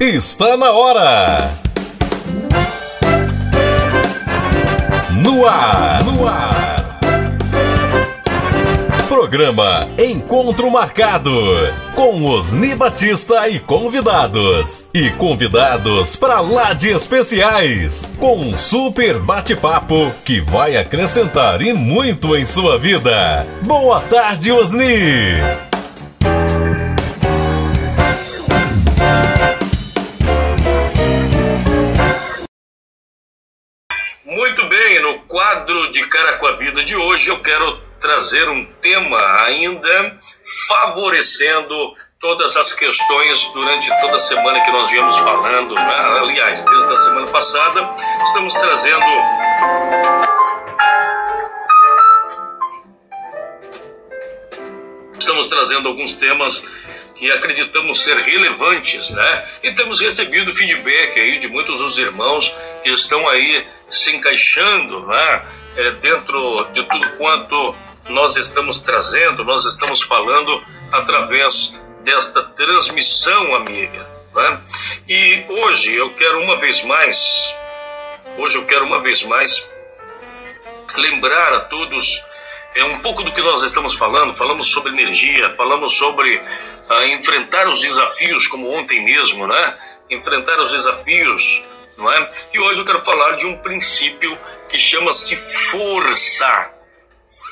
está na hora. No ar, no ar. Programa Encontro Marcado com Osni Batista e convidados. E convidados para lá de especiais, com um super bate-papo que vai acrescentar e muito em sua vida. Boa tarde, Osni! Quadro de Cara com a Vida de hoje eu quero trazer um tema ainda favorecendo todas as questões durante toda a semana que nós viemos falando. Né? Aliás, desde a semana passada, estamos trazendo. Estamos trazendo alguns temas que acreditamos ser relevantes, né? E temos recebido feedback aí de muitos dos irmãos que estão aí se encaixando, né? É, dentro de tudo quanto nós estamos trazendo, nós estamos falando através desta transmissão, amiga. Né? E hoje eu quero uma vez mais, hoje eu quero uma vez mais lembrar a todos é um pouco do que nós estamos falando. Falamos sobre energia, falamos sobre uh, enfrentar os desafios, como ontem mesmo, né? Enfrentar os desafios, não é? E hoje eu quero falar de um princípio que chama-se força.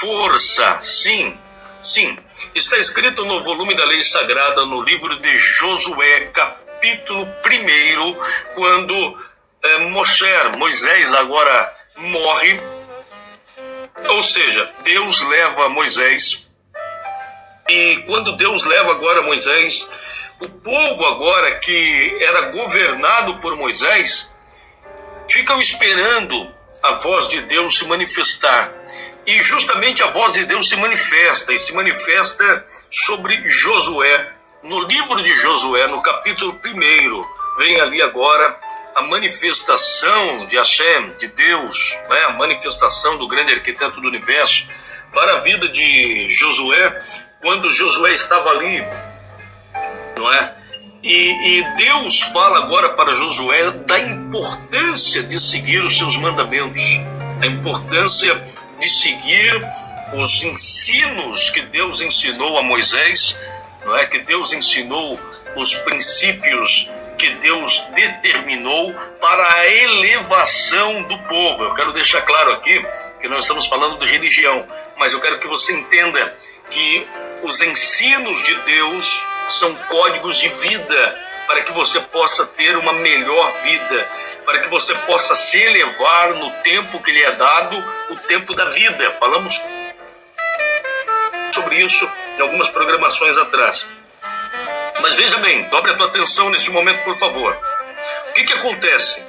Força, sim, sim. Está escrito no volume da Lei Sagrada, no livro de Josué, capítulo 1, quando Moshe, Moisés agora morre. Ou seja, Deus leva Moisés. E quando Deus leva agora Moisés, o povo agora que era governado por Moisés, ficam esperando a voz de Deus se manifestar. E justamente a voz de Deus se manifesta, e se manifesta sobre Josué. No livro de Josué, no capítulo 1, vem ali agora a manifestação de Hashem, de Deus, né? a manifestação do grande arquiteto do universo para a vida de Josué, quando Josué estava ali, não é? E, e, Deus fala agora para Josué da importância de seguir os seus mandamentos, a importância de seguir os ensinos que Deus ensinou a Moisés, não é? Que Deus ensinou os princípios que Deus determinou para a elevação do povo. Eu quero deixar claro aqui que nós estamos falando de religião, mas eu quero que você entenda que os ensinos de Deus são códigos de vida para que você possa ter uma melhor vida, para que você possa se elevar no tempo que lhe é dado, o tempo da vida. Falamos sobre isso em algumas programações atrás. Mas veja bem, dobre a tua atenção neste momento, por favor. O que, que acontece?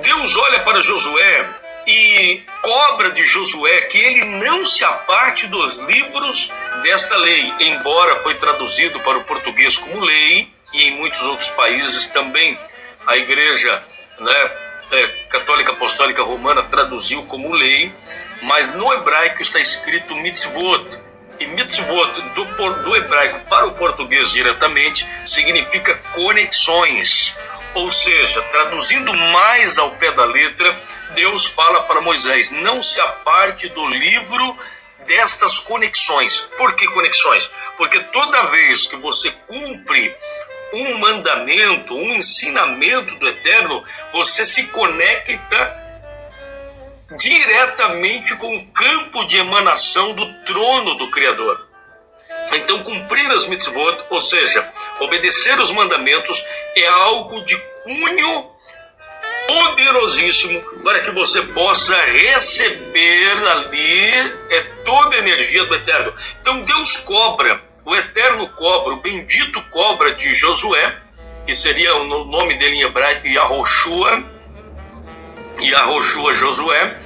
Deus olha para Josué e cobra de Josué que ele não se aparte dos livros desta lei, embora foi traduzido para o português como lei e em muitos outros países também a igreja né, é, católica apostólica romana traduziu como lei, mas no hebraico está escrito mitzvot. E mitzvot do, do hebraico para o português diretamente significa conexões. Ou seja, traduzindo mais ao pé da letra, Deus fala para Moisés: não se aparte do livro destas conexões. Por que conexões? Porque toda vez que você cumpre um mandamento, um ensinamento do Eterno, você se conecta diretamente com o campo de emanação do trono do Criador. Então, cumprir as mitzvot, ou seja, obedecer os mandamentos, é algo de cunho poderosíssimo para que você possa receber ali é toda a energia do Eterno. Então Deus cobra, o Eterno cobra, o bendito cobra de Josué, que seria o nome dele em hebraico Yahoshua, Yahoshua Josué,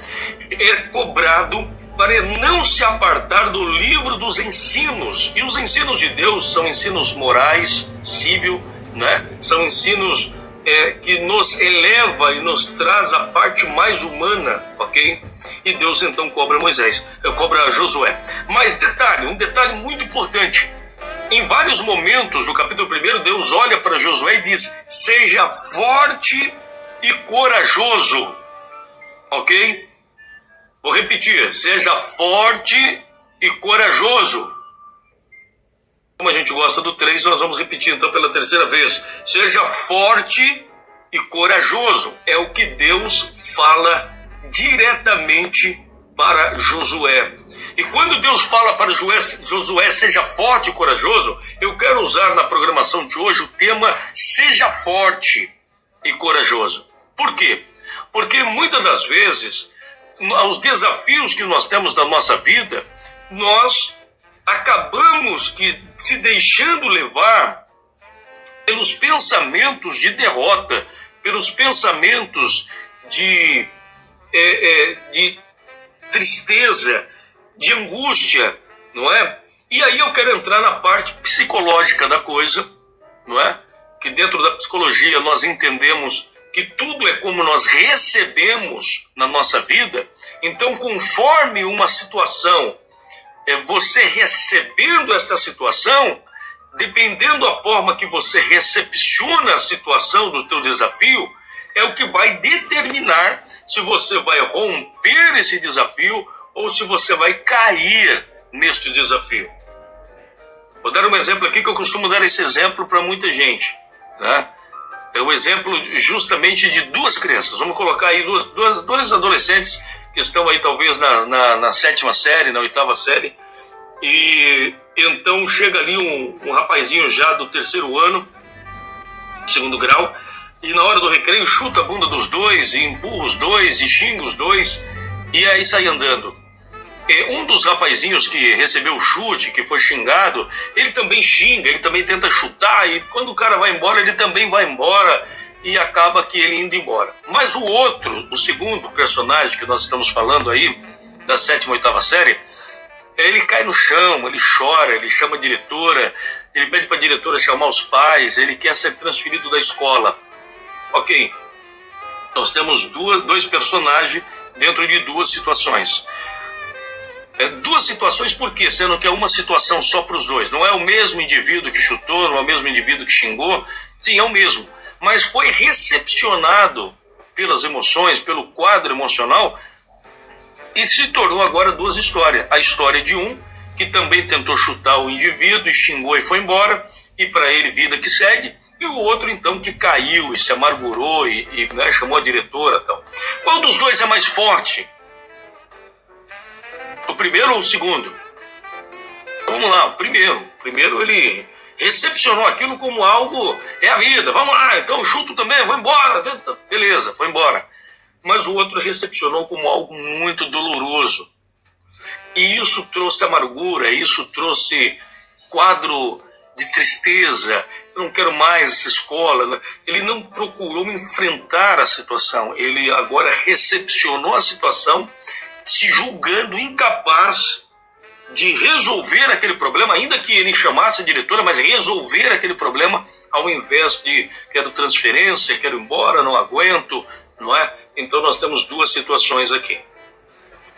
é cobrado para não se apartar do livro dos ensinos. E os ensinos de Deus são ensinos morais, civil, né? são ensinos é, que nos eleva e nos traz a parte mais humana, ok? E Deus então cobra Moisés, cobra Josué. Mas detalhe, um detalhe muito importante: em vários momentos do capítulo 1, Deus olha para Josué e diz: Seja forte e corajoso. Ok? Vou repetir: Seja forte e corajoso. Como a gente gosta do 3, nós vamos repetir então pela terceira vez. Seja forte e corajoso. É o que Deus fala diretamente para Josué. E quando Deus fala para Josué, seja forte e corajoso, eu quero usar na programação de hoje o tema seja forte e corajoso. Por quê? Porque muitas das vezes, os desafios que nós temos na nossa vida, nós acabamos que se deixando levar pelos pensamentos de derrota, pelos pensamentos de, é, é, de tristeza, de angústia, não é? E aí eu quero entrar na parte psicológica da coisa, não é? Que dentro da psicologia nós entendemos que tudo é como nós recebemos na nossa vida. Então, conforme uma situação, é você recebendo esta situação, dependendo da forma que você recepciona a situação do teu desafio, é o que vai determinar se você vai romper esse desafio ou se você vai cair neste desafio. Vou dar um exemplo aqui que eu costumo dar esse exemplo para muita gente. Né? É um exemplo justamente de duas crianças. Vamos colocar aí duas, duas, dois adolescentes que estão aí talvez na, na, na, sétima série, na oitava série. E então chega ali um, um rapazinho já do terceiro ano, segundo grau, e na hora do recreio chuta a bunda dos dois, e empurra os dois, e xinga os dois, e aí sai andando. Um dos rapazinhos que recebeu o chute, que foi xingado, ele também xinga, ele também tenta chutar, e quando o cara vai embora, ele também vai embora, e acaba que ele indo embora. Mas o outro, o segundo personagem que nós estamos falando aí, da sétima, oitava série, ele cai no chão, ele chora, ele chama a diretora, ele pede para a diretora chamar os pais, ele quer ser transferido da escola. Ok, nós temos duas, dois personagens dentro de duas situações. É, duas situações, por quê? Sendo que é uma situação só para os dois. Não é o mesmo indivíduo que chutou, não é o mesmo indivíduo que xingou. Sim, é o mesmo. Mas foi recepcionado pelas emoções, pelo quadro emocional, e se tornou agora duas histórias. A história de um, que também tentou chutar o indivíduo, e xingou e foi embora, e para ele vida que segue, e o outro então que caiu e se amargurou e, e né, chamou a diretora. Tal. Qual dos dois é mais forte? Primeiro ou o segundo? Vamos lá, o primeiro. Primeiro ele recepcionou aquilo como algo, é a vida, vamos lá, então chuto também, vou embora, beleza, foi embora. Mas o outro recepcionou como algo muito doloroso. E isso trouxe amargura, isso trouxe quadro de tristeza, eu não quero mais essa escola. Ele não procurou enfrentar a situação, ele agora recepcionou a situação se julgando incapaz de resolver aquele problema, ainda que ele chamasse a diretora, mas resolver aquele problema ao invés de quero transferência, quero ir embora, não aguento, não é? Então nós temos duas situações aqui.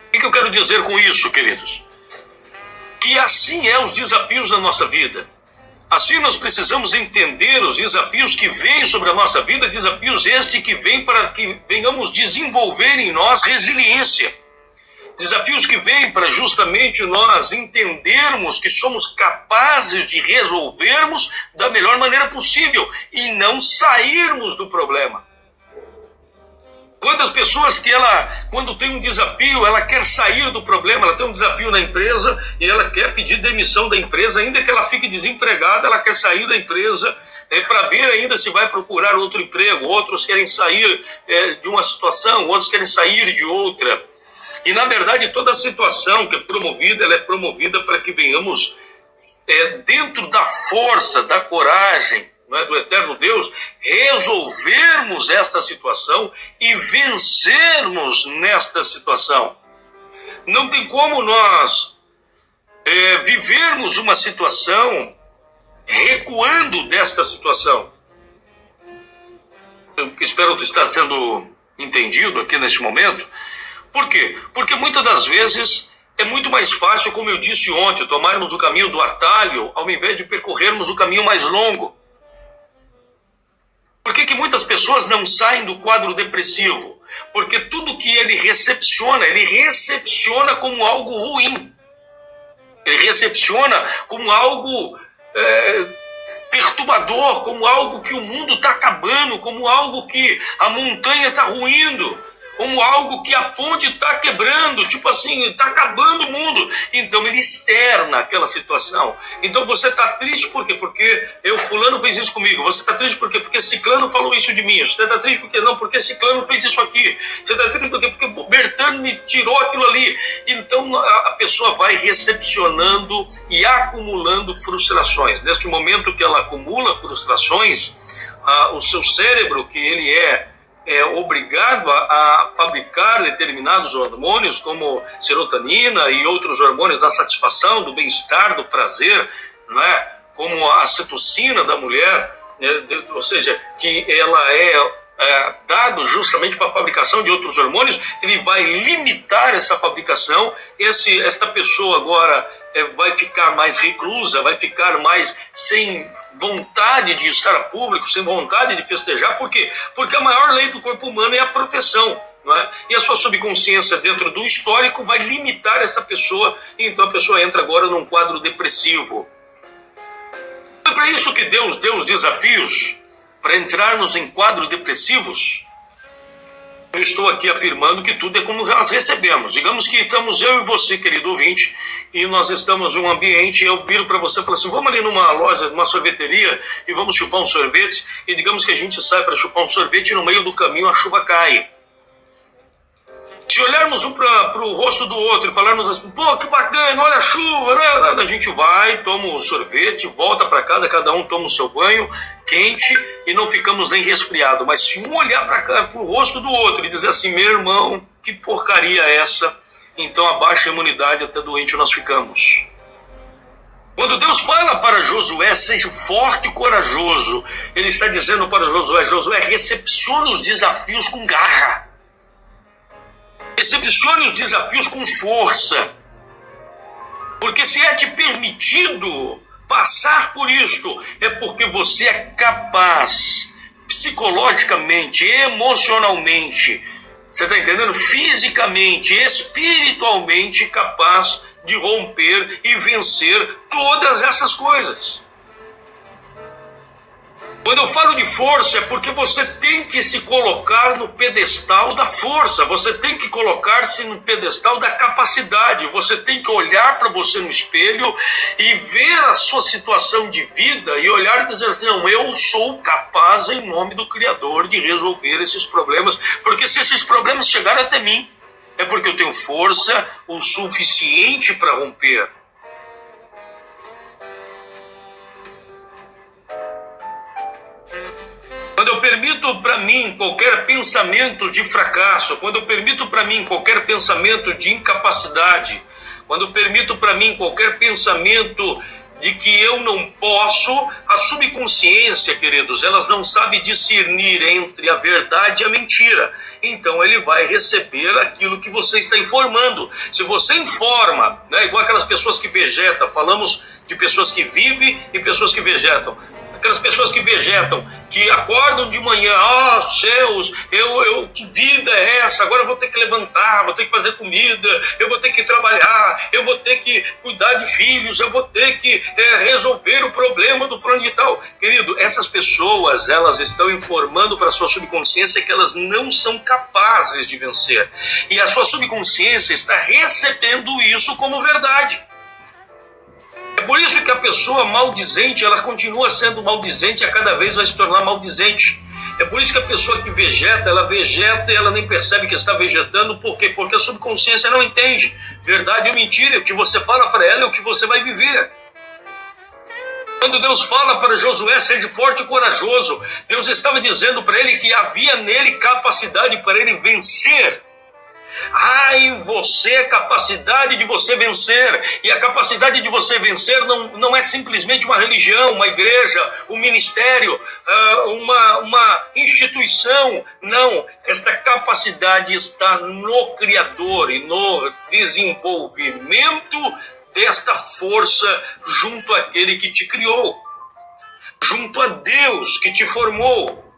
O que eu quero dizer com isso, queridos? Que assim é os desafios da nossa vida. Assim nós precisamos entender os desafios que vêm sobre a nossa vida, desafios estes que vêm para que venhamos desenvolver em nós resiliência Desafios que vêm para justamente nós entendermos que somos capazes de resolvermos da melhor maneira possível e não sairmos do problema. Quantas pessoas que ela, quando tem um desafio, ela quer sair do problema, ela tem um desafio na empresa e ela quer pedir demissão da empresa, ainda que ela fique desempregada, ela quer sair da empresa é, para ver ainda se vai procurar outro emprego. Outros querem sair é, de uma situação, outros querem sair de outra. E, na verdade, toda situação que é promovida, ela é promovida para que venhamos, é, dentro da força, da coragem é, do eterno Deus, resolvermos esta situação e vencermos nesta situação. Não tem como nós é, vivermos uma situação recuando desta situação. Eu espero que está sendo entendido aqui neste momento. Por quê? Porque muitas das vezes é muito mais fácil, como eu disse ontem, tomarmos o caminho do atalho ao invés de percorrermos o caminho mais longo. Por que, que muitas pessoas não saem do quadro depressivo? Porque tudo que ele recepciona, ele recepciona como algo ruim. Ele recepciona como algo é, perturbador, como algo que o mundo está acabando, como algo que a montanha está ruindo como algo que a ponte está quebrando, tipo assim, está acabando o mundo. Então ele externa aquela situação. Então você está triste por quê? Porque eu, fulano fez isso comigo. Você está triste por quê? Porque ciclano falou isso de mim. Você está triste por quê? Não, porque ciclano fez isso aqui. Você está triste por quê? Porque Bertano me tirou aquilo ali. Então a, pessoa vai recepcionando e acumulando frustrações. Neste momento que ela acumula frustrações, o seu cérebro, que ele é é obrigado a, a, fabricar determinados hormônios, como serotonina e outros hormônios da satisfação, do bem-estar, do prazer, não é? como a citocina da mulher, né? ou seja, que ela é, é dado justamente para a fabricação de outros hormônios, ele vai limitar essa fabricação. Esse, esta pessoa agora vai ficar mais reclusa, vai ficar mais sem vontade de estar a público, sem vontade de festejar. Por quê? Porque a maior lei do corpo humano é a proteção. É? E a sua subconsciência, dentro do histórico, vai limitar essa pessoa, e então a pessoa entra agora num quadro depressivo. É para isso que Deus deu os desafios para entrarmos em quadros depressivos eu estou aqui afirmando que tudo é como nós recebemos. Digamos que estamos eu e você, querido ouvinte, e nós estamos em um ambiente, eu viro para você e falo assim, vamos ali numa loja, numa sorveteria, e vamos chupar um sorvete, e digamos que a gente sai para chupar um sorvete e no meio do caminho a chuva cai. Se olharmos um para o rosto do outro e falarmos assim, pô, que bacana, olha a chuva, né? A gente vai, toma o sorvete, volta para casa, cada um toma o seu banho quente e não ficamos nem resfriados. Mas se um olhar para o rosto do outro e dizer assim, meu irmão, que porcaria é essa? Então a baixa imunidade até doente nós ficamos. Quando Deus fala para Josué, seja forte e corajoso, Ele está dizendo para Josué: Josué, recepcione os desafios com garra. Recepcione os desafios com força. Porque se é te permitido passar por isto, é porque você é capaz, psicologicamente, emocionalmente, você está entendendo? Fisicamente, espiritualmente capaz de romper e vencer todas essas coisas. Quando eu falo de força, é porque você tem que se colocar no pedestal da força, você tem que colocar-se no pedestal da capacidade, você tem que olhar para você no espelho e ver a sua situação de vida e olhar e dizer assim: não, eu sou capaz, em nome do Criador, de resolver esses problemas, porque se esses problemas chegarem até mim, é porque eu tenho força o suficiente para romper. Eu permito para mim qualquer pensamento de fracasso, quando eu permito para mim qualquer pensamento de incapacidade, quando eu permito para mim qualquer pensamento de que eu não posso, a subconsciência, queridos, elas não sabe discernir entre a verdade e a mentira. Então ele vai receber aquilo que você está informando. Se você informa, né, igual aquelas pessoas que vegetam, falamos de pessoas que vivem e pessoas que vegetam aquelas pessoas que vegetam, que acordam de manhã, ó oh, céus, eu, eu, que vida é essa? Agora eu vou ter que levantar, vou ter que fazer comida, eu vou ter que trabalhar, eu vou ter que cuidar de filhos, eu vou ter que é, resolver o problema do fulano de tal. Querido, essas pessoas, elas estão informando para a sua subconsciência que elas não são capazes de vencer. E a sua subconsciência está recebendo isso como verdade. É por isso que a pessoa maldizente, ela continua sendo maldizente e a cada vez vai se tornar maldizente. É por isso que a pessoa que vegeta, ela vegeta e ela nem percebe que está vegetando. Por quê? Porque a subconsciência não entende verdade ou mentira. O que você fala para ela é o que você vai viver. Quando Deus fala para Josué, seja forte e corajoso, Deus estava dizendo para ele que havia nele capacidade para ele vencer Em você capacidade de você vencer. E a capacidade de você vencer não, não é simplesmente uma religião, uma igreja, um ministério, ah, uma, uma instituição. Não. Esta capacidade está no Criador e no desenvolvimento desta força junto àquele que te criou, junto a Deus que te formou.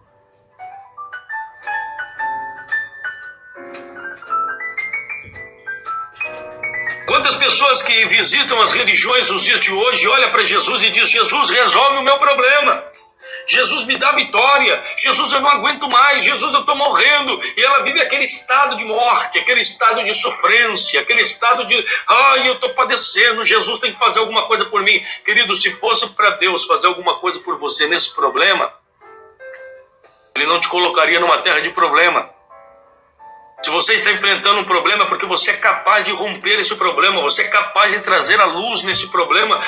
Pessoas que visitam as religiões nos dias de hoje olham para Jesus e diz: Jesus resolve o meu problema. Jesus me dá vitória. Jesus, eu não aguento mais. Jesus, eu estou morrendo. E ela vive aquele estado de morte, aquele estado de sofrência, aquele estado de, ai, eu estou padecendo. Jesus tem que fazer alguma coisa por mim. Querido, se fosse para Deus fazer alguma coisa por você nesse problema, Ele não te colocaria numa terra de problema. Se você está enfrentando um problema, é porque você é capaz de romper esse problema, você é capaz de trazer a luz nesse problema,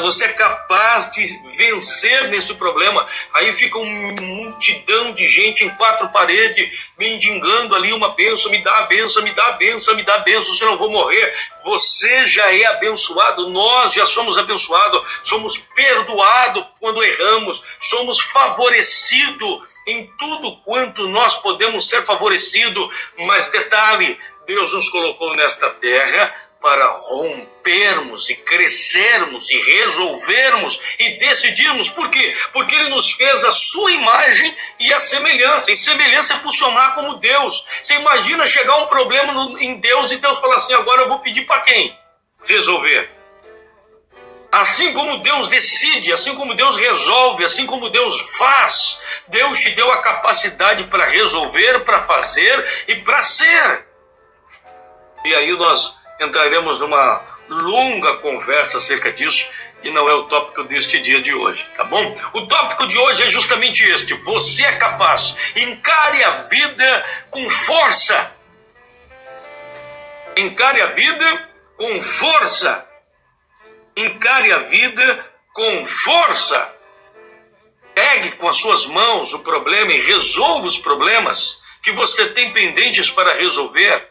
você é capaz de vencer nesse problema. Aí fica uma multidão de gente em quatro paredes, mendigando ali uma benção, me dá a benção, me dá a benção, me dá a benção, senão eu vou morrer. Você já é abençoado, nós já somos abençoados, somos perdoados quando erramos, somos favorecidos em tudo quanto nós podemos ser favorecidos, mas detalhe, Deus nos colocou nesta terra para rompermos e crescermos e resolvermos e decidirmos. Por quê? Porque Ele nos fez a sua imagem e a semelhança. E semelhança é funcionar como Deus. Você imagina chegar um problema no, em Deus e Deus falar assim: agora eu vou pedir para quem resolver? Assim como Deus decide, assim como Deus resolve, assim como Deus faz, Deus te deu a capacidade para resolver, para fazer e para ser. E aí nós entraremos numa longa conversa acerca disso, e não é o tópico deste dia de hoje, tá bom? O tópico de hoje é justamente este: você é capaz, encare a vida com força. Encare a vida com força encare a vida com força. Pegue com as suas mãos o problema e resolva os problemas que você tem pendentes para resolver.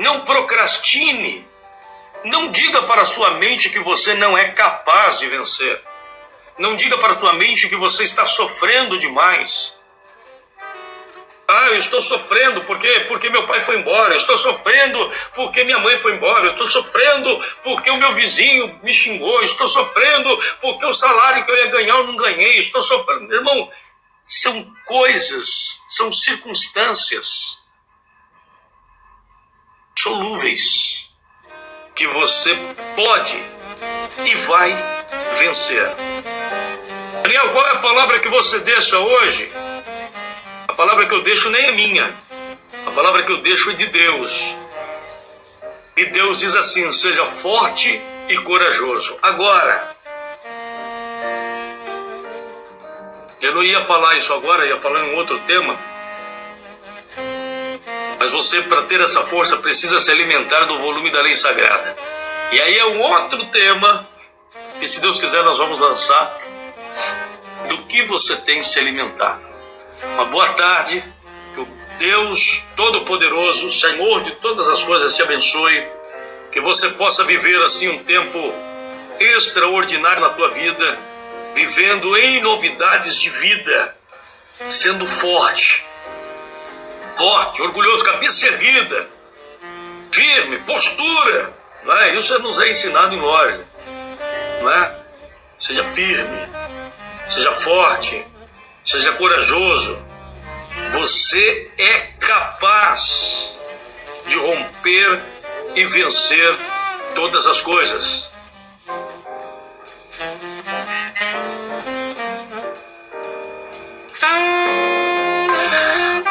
Não procrastine. Não diga para sua mente que você não é capaz de vencer. Não diga para sua mente que você está sofrendo demais. Ah, eu estou sofrendo porque, porque meu pai foi embora, eu estou sofrendo porque minha mãe foi embora, eu estou sofrendo porque o meu vizinho me xingou, eu estou sofrendo porque o salário que eu ia ganhar eu não ganhei, eu estou sofrendo. Irmão, são coisas, são circunstâncias solúveis que você pode e vai vencer. Daniel, qual é a palavra que você deixa hoje? palavra que eu deixo nem é minha. A palavra que eu deixo é de Deus. E Deus diz assim: seja forte e corajoso. Agora, eu não ia falar isso agora, ia falar em outro tema. Mas você, para ter essa força, precisa se alimentar do volume da lei sagrada. E aí é um outro tema que, se Deus quiser, nós vamos lançar. Do que você tem se alimentado. Uma boa tarde. Que o Deus Todo-Poderoso, Senhor de todas as coisas, te abençoe. Que você possa viver assim um tempo extraordinário na tua vida, vivendo em novidades de vida, sendo forte, forte, orgulhoso, cabeça erguida, firme, postura. Não é? Isso nos é ensinado em loja. Não é? Seja firme, seja forte, seja corajoso. Você é capaz de romper e vencer todas as coisas.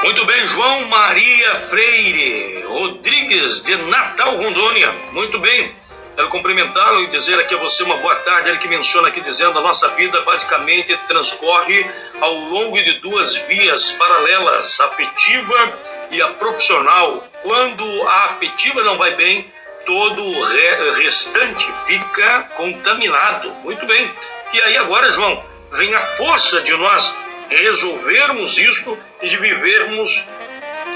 Muito bem, João Maria Freire Rodrigues de Natal, Rondônia. Muito bem. Quero cumprimentá-lo e dizer aqui a você uma boa tarde. Ele que menciona aqui dizendo a nossa vida basicamente transcorre ao longo de duas vias paralelas, a afetiva e a profissional. Quando a afetiva não vai bem, todo o re restante fica contaminado. Muito bem. E aí agora, João, vem a força de nós resolvermos isto e de vivermos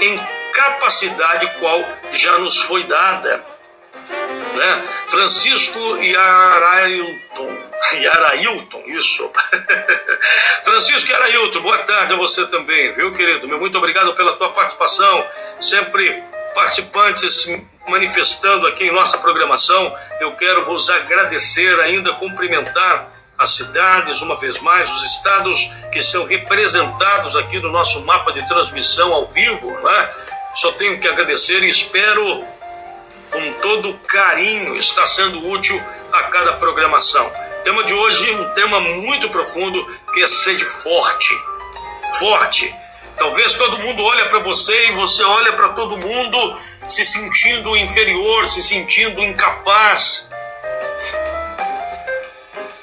em capacidade qual já nos foi dada. Né? Francisco Yarailton, Yarailton, isso. Francisco Yarailton, boa tarde a você também, viu, querido? Meu muito obrigado pela tua participação, sempre participantes manifestando aqui em nossa programação. Eu quero vos agradecer, ainda cumprimentar as cidades, uma vez mais, os estados que são representados aqui no nosso mapa de transmissão ao vivo. Né? Só tenho que agradecer e espero com todo carinho estar sendo útil a cada programação. O tema de hoje é um tema muito profundo que é sede forte. Forte. Talvez todo mundo olhe para você e você olha para todo mundo se sentindo inferior, se sentindo incapaz.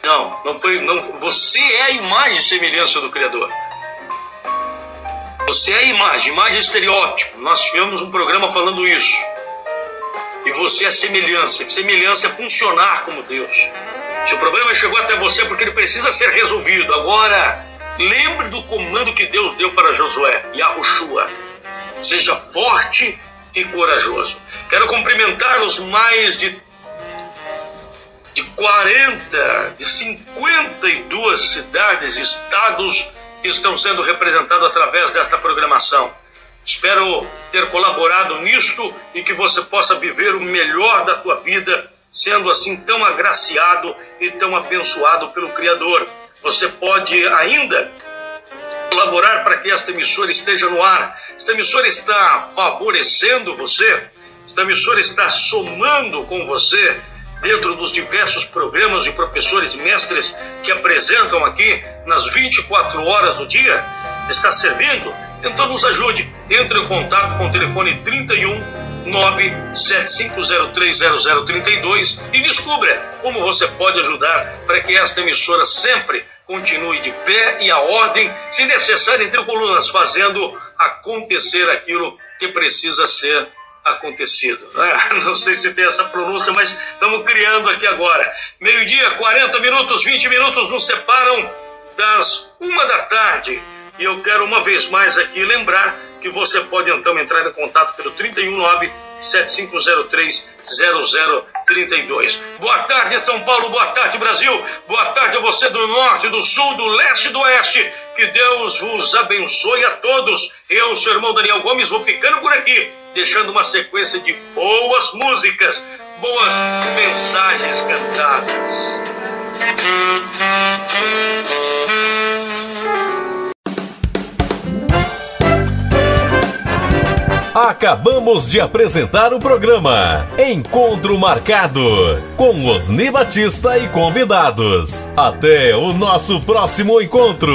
Não, não foi. Não, você é a imagem e semelhança do Criador. Você é a imagem, imagem estereótipo. Nós tivemos um programa falando isso. E você é semelhança. Semelhança é funcionar como Deus. Se o problema chegou até você porque ele precisa ser resolvido. Agora, lembre do comando que Deus deu para Josué, Yahushua. Seja forte e corajoso. Quero cumprimentar os mais de, de 40, de 52 cidades e estados que estão sendo representados através desta programação. Espero ter colaborado nisto e que você possa viver o melhor da tua vida, sendo assim tão agraciado e tão abençoado pelo Criador. Você pode ainda colaborar para que esta emissora esteja no ar. Esta emissora está favorecendo você, esta emissora está somando com você dentro dos diversos programas de professores e mestres que apresentam aqui nas 24 horas do dia, está servindo. Então nos ajude. Entre em contato com o telefone 31 975030032 e descubra como você pode ajudar para que esta emissora sempre continue de pé e a ordem, se necessário, entre colunas, fazendo acontecer aquilo que precisa ser acontecido. Não sei se tem essa pronúncia, mas estamos criando aqui agora. Meio-dia, 40 minutos, 20 minutos nos separam das uma da tarde. E eu quero uma vez mais aqui lembrar que você pode então entrar em contato pelo 319 7503 0032. Boa tarde, São Paulo. Boa tarde, Brasil. Boa tarde a você do norte, do sul, do leste e do oeste. Que Deus vos abençoe a todos. Eu, seu irmão Daniel Gomes, vou ficando por aqui, deixando uma sequência de boas músicas, boas mensagens cantadas. Acabamos de apresentar o programa Encontro Marcado com Osni Batista e convidados. Até o nosso próximo encontro.